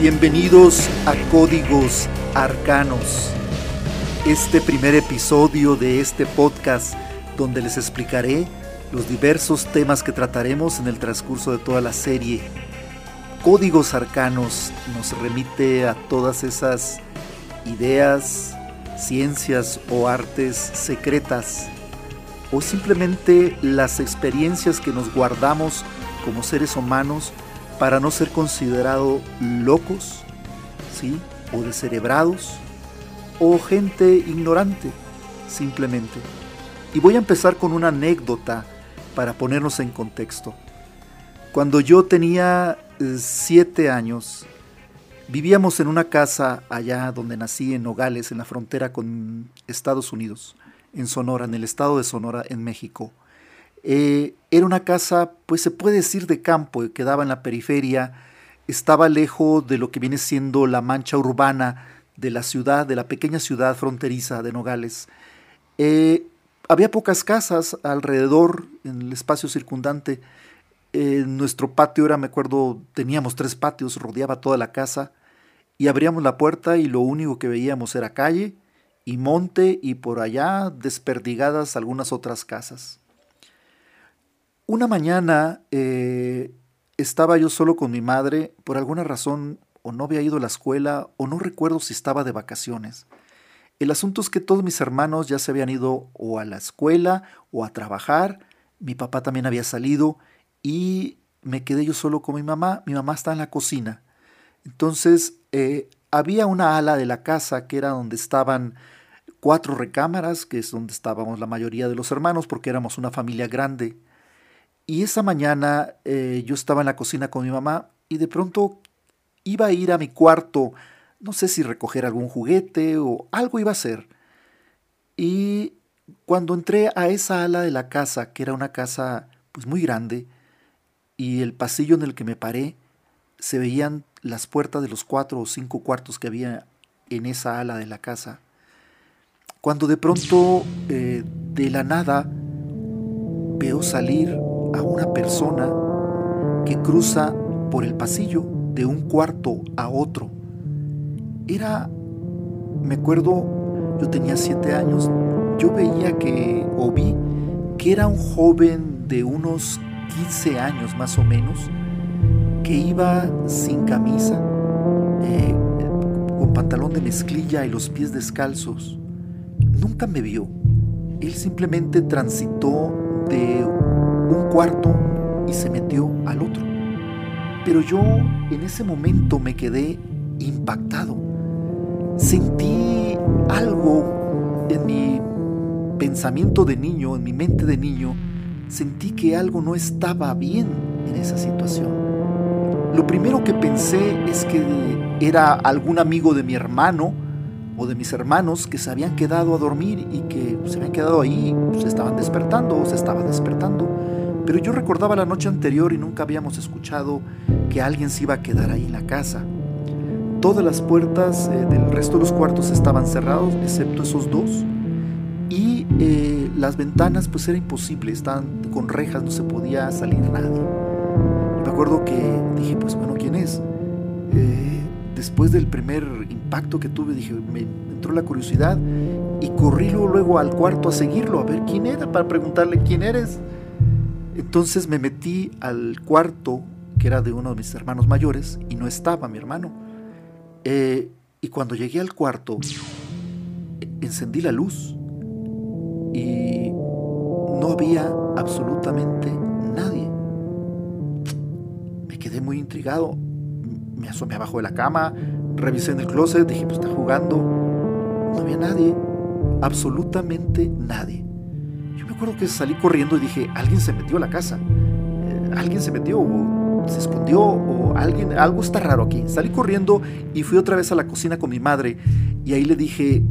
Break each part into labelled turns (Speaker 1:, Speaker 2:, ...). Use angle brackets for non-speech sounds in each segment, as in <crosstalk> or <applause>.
Speaker 1: Bienvenidos a Códigos Arcanos, este primer episodio de este podcast donde les explicaré los diversos temas que trataremos en el transcurso de toda la serie. Códigos Arcanos nos remite a todas esas ideas, ciencias o artes secretas o simplemente las experiencias que nos guardamos como seres humanos para no ser considerados locos, ¿sí? o descerebrados, o gente ignorante, simplemente. Y voy a empezar con una anécdota para ponernos en contexto. Cuando yo tenía eh, siete años, vivíamos en una casa allá donde nací, en Nogales, en la frontera con Estados Unidos, en Sonora, en el estado de Sonora, en México. Eh, era una casa, pues se puede decir de campo, quedaba en la periferia, estaba lejos de lo que viene siendo la mancha urbana de la ciudad, de la pequeña ciudad fronteriza de Nogales. Eh, había pocas casas alrededor, en el espacio circundante. En nuestro patio era, me acuerdo, teníamos tres patios, rodeaba toda la casa, y abríamos la puerta y lo único que veíamos era calle y monte y por allá desperdigadas algunas otras casas. Una mañana eh, estaba yo solo con mi madre, por alguna razón o no había ido a la escuela o no recuerdo si estaba de vacaciones. El asunto es que todos mis hermanos ya se habían ido o a la escuela o a trabajar, mi papá también había salido y me quedé yo solo con mi mamá, mi mamá está en la cocina. Entonces eh, había una ala de la casa que era donde estaban cuatro recámaras, que es donde estábamos la mayoría de los hermanos porque éramos una familia grande. Y esa mañana eh, yo estaba en la cocina con mi mamá y de pronto iba a ir a mi cuarto, no sé si recoger algún juguete o algo iba a hacer. Y cuando entré a esa ala de la casa, que era una casa pues muy grande, y el pasillo en el que me paré, se veían las puertas de los cuatro o cinco cuartos que había en esa ala de la casa. Cuando de pronto, eh, de la nada, veo salir a una persona que cruza por el pasillo de un cuarto a otro. Era, me acuerdo, yo tenía siete años, yo veía que, o vi, que era un joven de unos 15 años más o menos, que iba sin camisa, eh, con pantalón de mezclilla y los pies descalzos. Nunca me vio. Él simplemente transitó de un cuarto y se metió al otro. Pero yo en ese momento me quedé impactado. Sentí algo en mi pensamiento de niño, en mi mente de niño, sentí que algo no estaba bien en esa situación. Lo primero que pensé es que era algún amigo de mi hermano o de mis hermanos que se habían quedado a dormir y que se habían quedado ahí, se estaban despertando o se estaban despertando. Pero yo recordaba la noche anterior y nunca habíamos escuchado que alguien se iba a quedar ahí en la casa. Todas las puertas eh, del resto de los cuartos estaban cerrados, excepto esos dos. Y eh, las ventanas pues era imposible, estaban con rejas, no se podía salir nadie. me acuerdo que dije, pues bueno, ¿quién es? Eh, después del primer impacto que tuve, dije, me entró la curiosidad y corrí luego al cuarto a seguirlo, a ver quién era, para preguntarle quién eres. Entonces me metí al cuarto, que era de uno de mis hermanos mayores, y no estaba mi hermano. Eh, y cuando llegué al cuarto, encendí la luz y no había absolutamente nadie. Me quedé muy intrigado. Me asomé abajo de la cama, revisé en el closet, dije, pues está jugando. No había nadie, absolutamente nadie. Yo me acuerdo que salí corriendo y dije, alguien se metió a la casa. Eh, alguien se metió o se escondió o alguien, algo está raro aquí. Salí corriendo y fui otra vez a la cocina con mi madre y ahí le dije,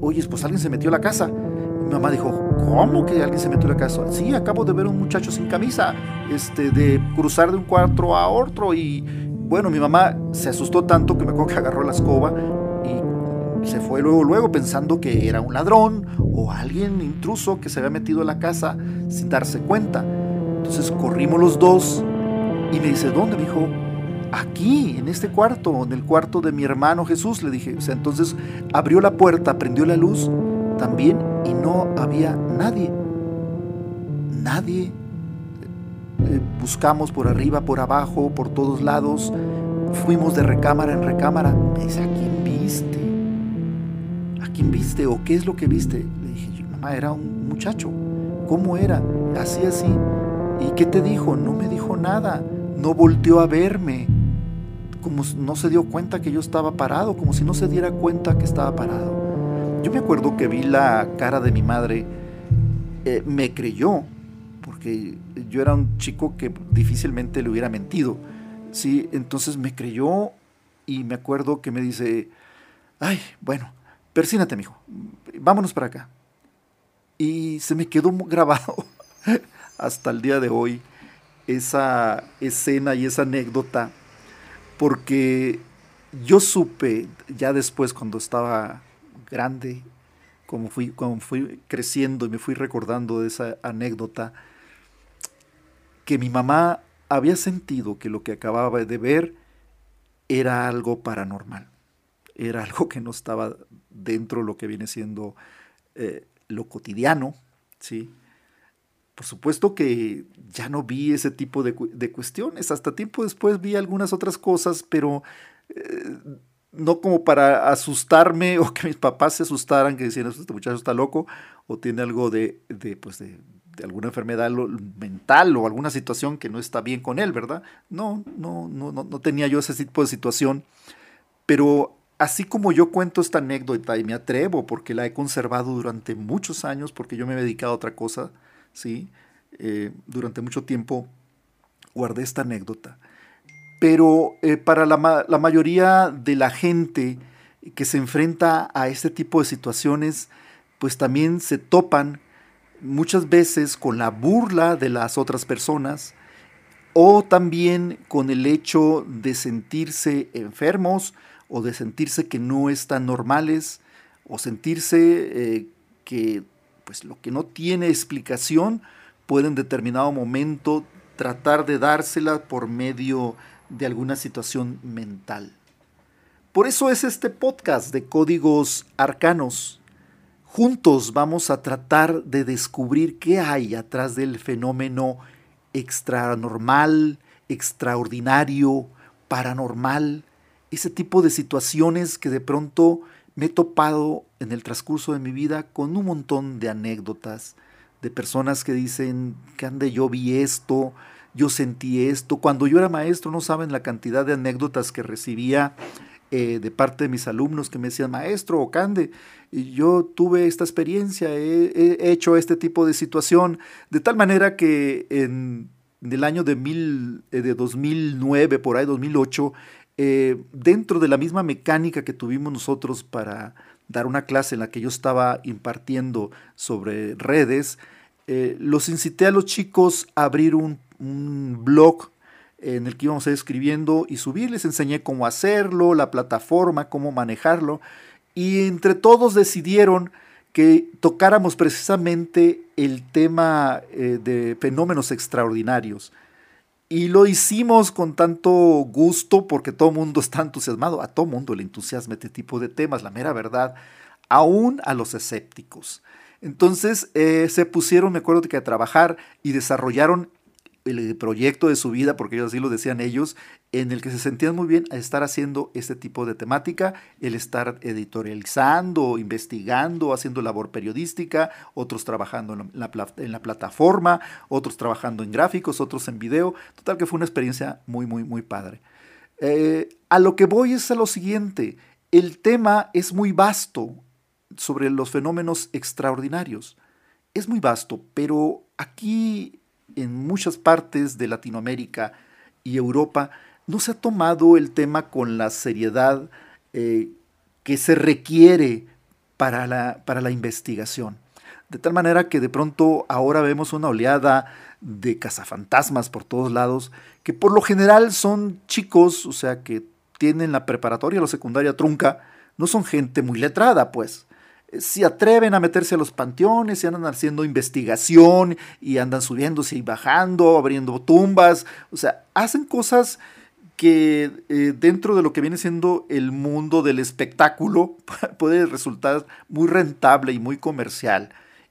Speaker 1: oye, pues alguien se metió a la casa. Mi mamá dijo, ¿cómo que alguien se metió en la casa? Sí, acabo de ver a un muchacho sin camisa, este, de cruzar de un cuarto a otro y bueno, mi mamá se asustó tanto que me acuerdo que agarró la escoba y se fue luego, luego pensando que era un ladrón o alguien intruso que se había metido a la casa sin darse cuenta. Entonces corrimos los dos y me dice, ¿dónde? Me dijo, aquí, en este cuarto, en el cuarto de mi hermano Jesús, le dije. Entonces abrió la puerta, prendió la luz también y no había nadie. Nadie. Eh, buscamos por arriba, por abajo, por todos lados. Fuimos de recámara en recámara. Me dice, ¿a quién viste? ¿A quién viste? ¿O qué es lo que viste? Le dije, mamá, era un muchacho. ¿Cómo era? Así, así. ¿Y qué te dijo? No me dijo nada. No volteó a verme. Como no se dio cuenta que yo estaba parado, como si no se diera cuenta que estaba parado. Yo me acuerdo que vi la cara de mi madre, eh, me creyó, porque yo era un chico que difícilmente le hubiera mentido. Sí, entonces me creyó y me acuerdo que me dice, ay, bueno, persínate, mijo, vámonos para acá. Y se me quedó grabado <laughs> hasta el día de hoy esa escena y esa anécdota, porque yo supe ya después cuando estaba grande, como fui, como fui creciendo y me fui recordando de esa anécdota, que mi mamá había sentido que lo que acababa de ver era algo paranormal, era algo que no estaba dentro de lo que viene siendo eh, lo cotidiano, ¿sí? Por supuesto que ya no vi ese tipo de, cuestiones, hasta tiempo después vi algunas otras cosas, pero eh, no como para asustarme <laughs> o que mis papás se asustaran, que decían, este muchacho está loco o tiene algo de, de, pues de, alguna enfermedad mental o alguna situación que no está bien con él, ¿verdad? No, no, no, no, tenía yo ese tipo de situación. Pero así como yo cuento esta anécdota y me atrevo porque la he conservado durante muchos años, porque yo me he dedicado a otra cosa, ¿sí? Eh, durante mucho tiempo guardé esta anécdota. Pero eh, para la, la mayoría de la gente que se enfrenta a este tipo de situaciones, pues también se topan muchas veces con la burla de las otras personas o también con el hecho de sentirse enfermos o de sentirse que no están normales o sentirse eh, que pues lo que no tiene explicación puede en determinado momento tratar de dársela por medio de alguna situación mental. Por eso es este podcast de códigos arcanos Juntos vamos a tratar de descubrir qué hay atrás del fenómeno extranormal, extraordinario, paranormal, ese tipo de situaciones que de pronto me he topado en el transcurso de mi vida con un montón de anécdotas, de personas que dicen que ande yo vi esto, yo sentí esto. Cuando yo era maestro no saben la cantidad de anécdotas que recibía eh, de parte de mis alumnos que me decían, maestro o Cande, yo tuve esta experiencia, he, hecho este tipo de situación, de tal manera que en, el año de, mil, eh, de 2009, por ahí 2008, eh, dentro de la misma mecánica que tuvimos nosotros para dar una clase en la que yo estaba impartiendo sobre redes, los incité a los chicos a abrir un, un blog en el que íbamos a ir escribiendo y subir. Les enseñé cómo hacerlo, la plataforma, cómo manejarlo. Y entre todos decidieron que tocáramos precisamente el tema eh, de fenómenos extraordinarios. Y lo hicimos con tanto gusto porque todo el mundo está entusiasmado. A todo mundo le entusiasma este tipo de temas, la mera verdad, aún a los escépticos. Entonces eh, se pusieron, me acuerdo que a trabajar y desarrollaron el proyecto de su vida, porque ellos así lo decían ellos, en el que se sentían muy bien a estar haciendo este tipo de temática, el estar editorializando, investigando, haciendo labor periodística, otros trabajando en la, plataforma, otros trabajando en gráficos, otros en video. Total que fue una experiencia muy, muy, muy padre. Eh, a lo que voy es a lo siguiente, el tema es muy vasto sobre los fenómenos extraordinarios. Es muy vasto, pero aquí en muchas partes de Latinoamérica y Europa no se ha tomado el tema con la seriedad eh, que se requiere para la, para la investigación. De tal manera que de pronto ahora vemos una oleada de cazafantasmas por todos lados, que por lo general son chicos, o sea, que tienen la preparatoria o la secundaria trunca, no son gente muy letrada, pues. Si atreven a meterse a los panteones y andan haciendo investigación y andan subiéndose y bajando, abriendo tumbas, o sea, hacen cosas que eh, dentro de lo que viene siendo el mundo del espectáculo <laughs> puede resultar muy rentable y muy comercial.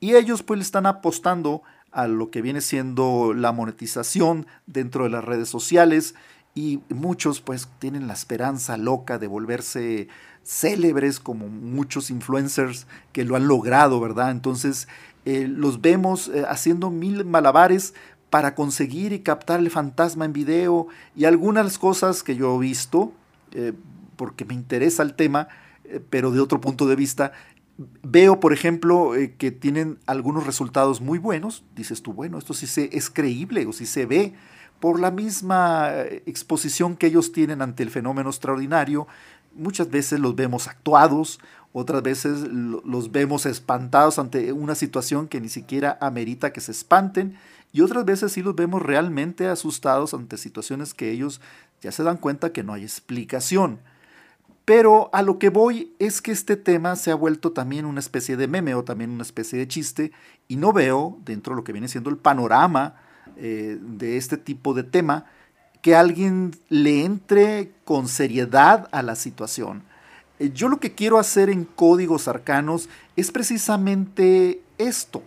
Speaker 1: Y ellos pues le están apostando a lo que viene siendo la monetización dentro de las redes sociales y muchos pues tienen la esperanza loca de volverse célebres como muchos influencers que lo han logrado, ¿verdad? Entonces eh, los vemos eh, haciendo mil malabares para conseguir y captar el fantasma en video y algunas cosas que yo he visto, eh, porque me interesa el tema, pero de otro punto de vista, veo, por ejemplo, que tienen algunos resultados muy buenos. Dices tú, bueno, esto sí se, es creíble o sí se ve por la misma exposición que ellos tienen ante el fenómeno extraordinario. Muchas veces los vemos actuados, otras veces los vemos espantados ante una situación que ni siquiera amerita que se espanten y otras veces sí los vemos realmente asustados ante situaciones que ellos ya se dan cuenta que no hay explicación. Pero a lo que voy es que este tema se ha vuelto también una especie de meme o también una especie de chiste y no veo dentro de lo que viene siendo el panorama eh, de este tipo de tema que alguien le entre con seriedad a la situación. Eh, yo lo que quiero hacer en códigos arcanos es precisamente esto,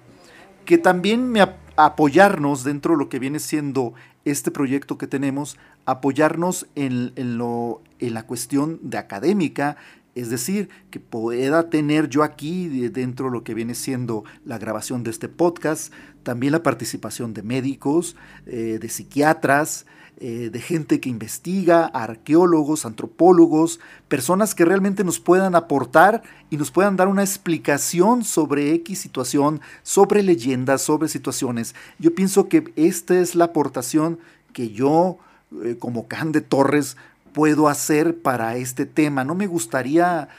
Speaker 1: que también me, apoyarnos dentro de lo que viene siendo este proyecto que tenemos, apoyarnos en, lo, en la cuestión de académica, es decir, que pueda tener yo aquí dentro de lo que viene siendo la grabación de este podcast, también la participación de médicos, eh, de psiquiatras, eh, de gente que investiga, arqueólogos, antropólogos, personas que realmente nos puedan aportar y nos puedan dar una explicación sobre X situación, sobre leyendas, sobre situaciones. Yo pienso que esta es la aportación que yo, eh, como Can de Torres, puedo hacer para este tema. No me gustaría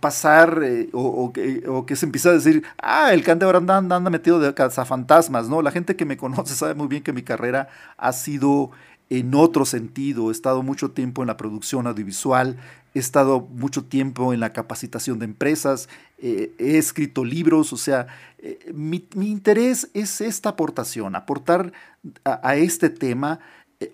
Speaker 1: pasar eh, o, que, se empiece a decir, ah, el Can de ahora anda, anda metido de cazafantasmas, ¿no? La gente que me conoce sabe muy bien que mi carrera ha sido en otro sentido. He estado mucho tiempo en la producción audiovisual, he estado mucho tiempo en la capacitación de empresas, eh, he escrito libros, o sea, eh, mi, interés es esta aportación, aportar a, este tema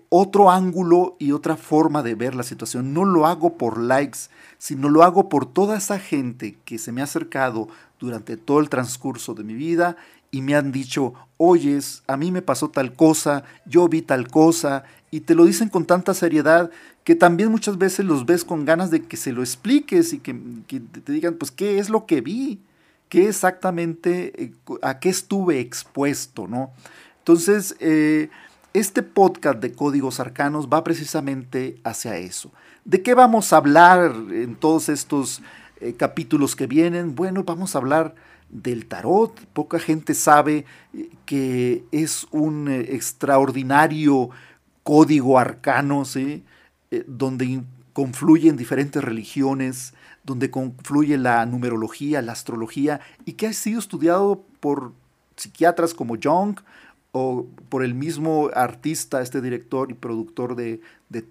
Speaker 1: otro ángulo y otra forma de ver la situación. No lo hago por likes, sino lo hago por toda esa gente que se me ha acercado durante todo el transcurso de mi vida y me han dicho, oyes, a mí me pasó tal cosa, yo vi tal cosa, y te lo dicen con tanta seriedad que también muchas veces los ves con ganas de que se lo expliques y que, te digan, pues, ¿qué es lo que vi? ¿Qué exactamente, eh, a qué estuve expuesto, no? Entonces, eh, este podcast de Códigos Arcanos va precisamente hacia eso. ¿De qué vamos a hablar en todos estos eh, capítulos que vienen? Bueno, vamos a hablar del tarot. Poca gente sabe que es un extraordinario código arcano, ¿sí? Eh, donde confluyen diferentes religiones, donde confluye la numerología, la astrología, y que ha sido estudiado por psiquiatras como Jung o por el mismo artista, este director y productor de,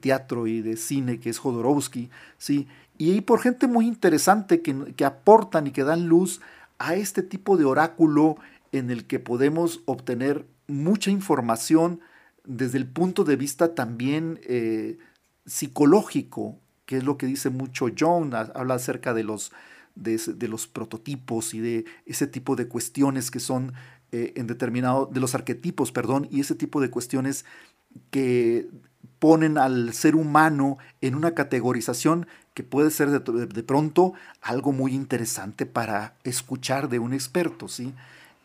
Speaker 1: teatro y de cine que es Jodorowsky, ¿sí? y por gente muy interesante que, que aportan y que dan luz a este tipo de oráculo en el que podemos obtener mucha información desde el punto de vista también eh, psicológico, que es lo que dice mucho John, habla acerca de los, de, los prototipos y de ese tipo de cuestiones que son eh, en determinado, de los arquetipos, perdón, y ese tipo de cuestiones que ponen al ser humano en una categorización que puede ser de, pronto algo muy interesante para escuchar de un experto, ¿sí?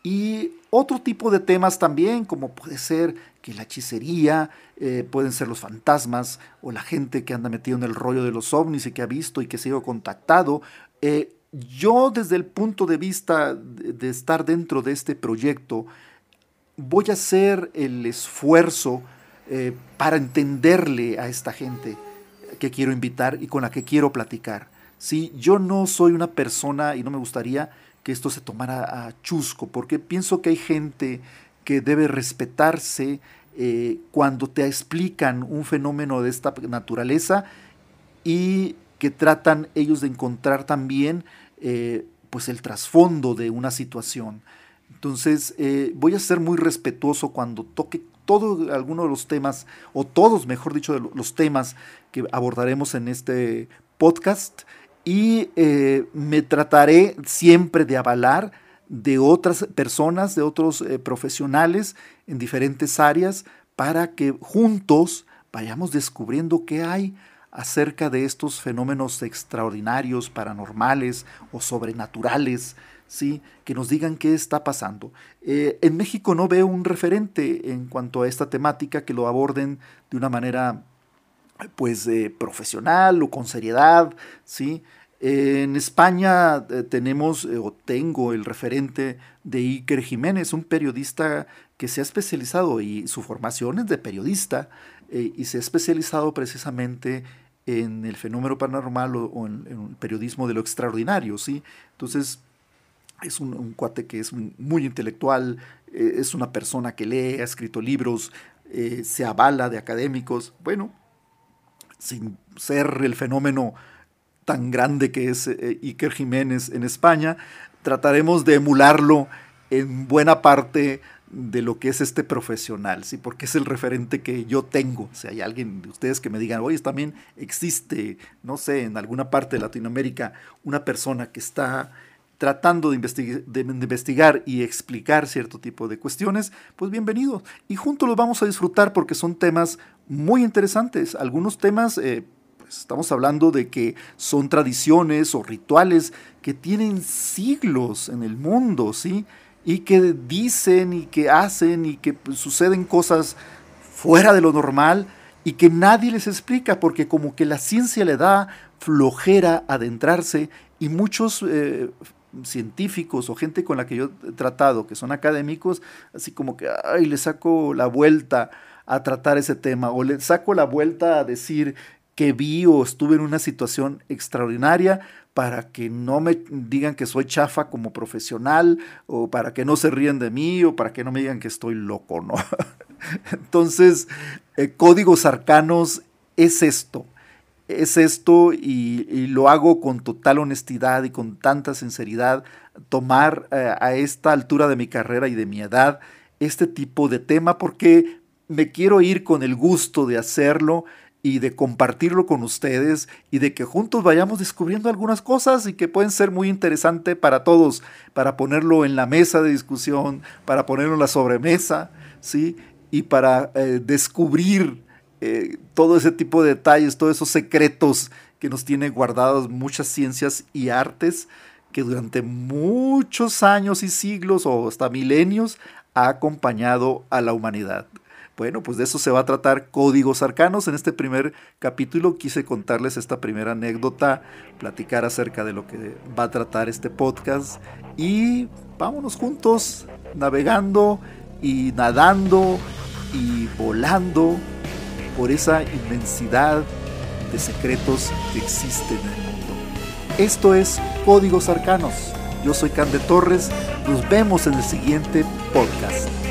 Speaker 1: Y otro tipo de temas también, como puede ser que la hechicería, eh, pueden ser los fantasmas o la gente que anda metido en el rollo de los ovnis y que ha visto y que se ha contactado. Eh, yo desde el punto de vista de, estar dentro de este proyecto, voy a hacer el esfuerzo eh, para entenderle a esta gente que quiero invitar y con la que quiero platicar. ¿sí? Yo no soy una persona y no me gustaría que esto se tomara a chusco, porque pienso que hay gente que debe respetarse eh, cuando te explican un fenómeno de esta naturaleza y que tratan ellos de encontrar también eh, pues el trasfondo de una situación. Entonces eh, voy a ser muy respetuoso cuando toque todo alguno de los temas, o todos, mejor dicho, de los temas que abordaremos en este podcast, y eh, me trataré siempre de avalar de otras personas, de otros profesionales en diferentes áreas, para que juntos vayamos descubriendo qué hay acerca de estos fenómenos extraordinarios, paranormales o sobrenaturales, ¿sí? que nos digan qué está pasando. Eh, en México no veo un referente en cuanto a esta temática que lo aborden de una manera pues eh, profesional o con seriedad, ¿sí? En España eh, tenemos o tengo el referente de Iker Jiménez, un periodista que se ha especializado y su formación es de periodista y se ha especializado precisamente en el fenómeno paranormal o, en, el periodismo de lo extraordinario, ¿sí? Entonces, es un, cuate que es muy intelectual, eh, es una persona que lee, ha escrito libros, eh, se avala de académicos, bueno, sin ser el fenómeno tan grande que es eh, Iker Jiménez en España, trataremos de emularlo en buena parte de lo que es este profesional, ¿sí? porque es el referente que yo tengo. Si hay alguien de ustedes que me digan, oye, también existe, no sé, en alguna parte de Latinoamérica, una persona que está tratando de, investigar y explicar cierto tipo de cuestiones, pues bienvenido. Y juntos los vamos a disfrutar porque son temas muy interesantes. Algunos temas, eh, pues estamos hablando de que son tradiciones o rituales que tienen siglos en el mundo, ¿sí? Y que dicen y que hacen y que pues, suceden cosas fuera de lo normal y que nadie les explica porque como que la ciencia le da flojera adentrarse y muchos eh, científicos o gente con la que yo he tratado que son académicos, así como que, ay, le saco la vuelta a tratar ese tema o le saco la vuelta a decir que vi o estuve en una situación extraordinaria para que no me digan que soy chafa como profesional o para que no se ríen de mí o para que no me digan que estoy loco, ¿no? <laughs> Entonces, eh, códigos arcanos es esto, es esto y, lo hago con total honestidad y con tanta sinceridad, tomar eh, a esta altura de mi carrera y de mi edad este tipo de tema porque me quiero ir con el gusto de hacerlo y de compartirlo con ustedes y de que juntos vayamos descubriendo algunas cosas y que pueden ser muy interesantes para todos, para ponerlo en la mesa de discusión, para ponerlo en la sobremesa, ¿sí? Y para eh, descubrir eh, todo ese tipo de detalles, todos esos secretos que nos tienen guardados muchas ciencias y artes que durante muchos años y siglos o hasta milenios ha acompañado a la humanidad. Bueno, pues de eso se va a tratar Códigos Arcanos. En este primer capítulo quise contarles esta primera anécdota, platicar acerca de lo que va a tratar este podcast y vámonos juntos navegando y nadando y volando por esa inmensidad de secretos que existen en el mundo. Esto es Códigos Arcanos. Yo soy Cande Torres. Nos vemos en el siguiente podcast.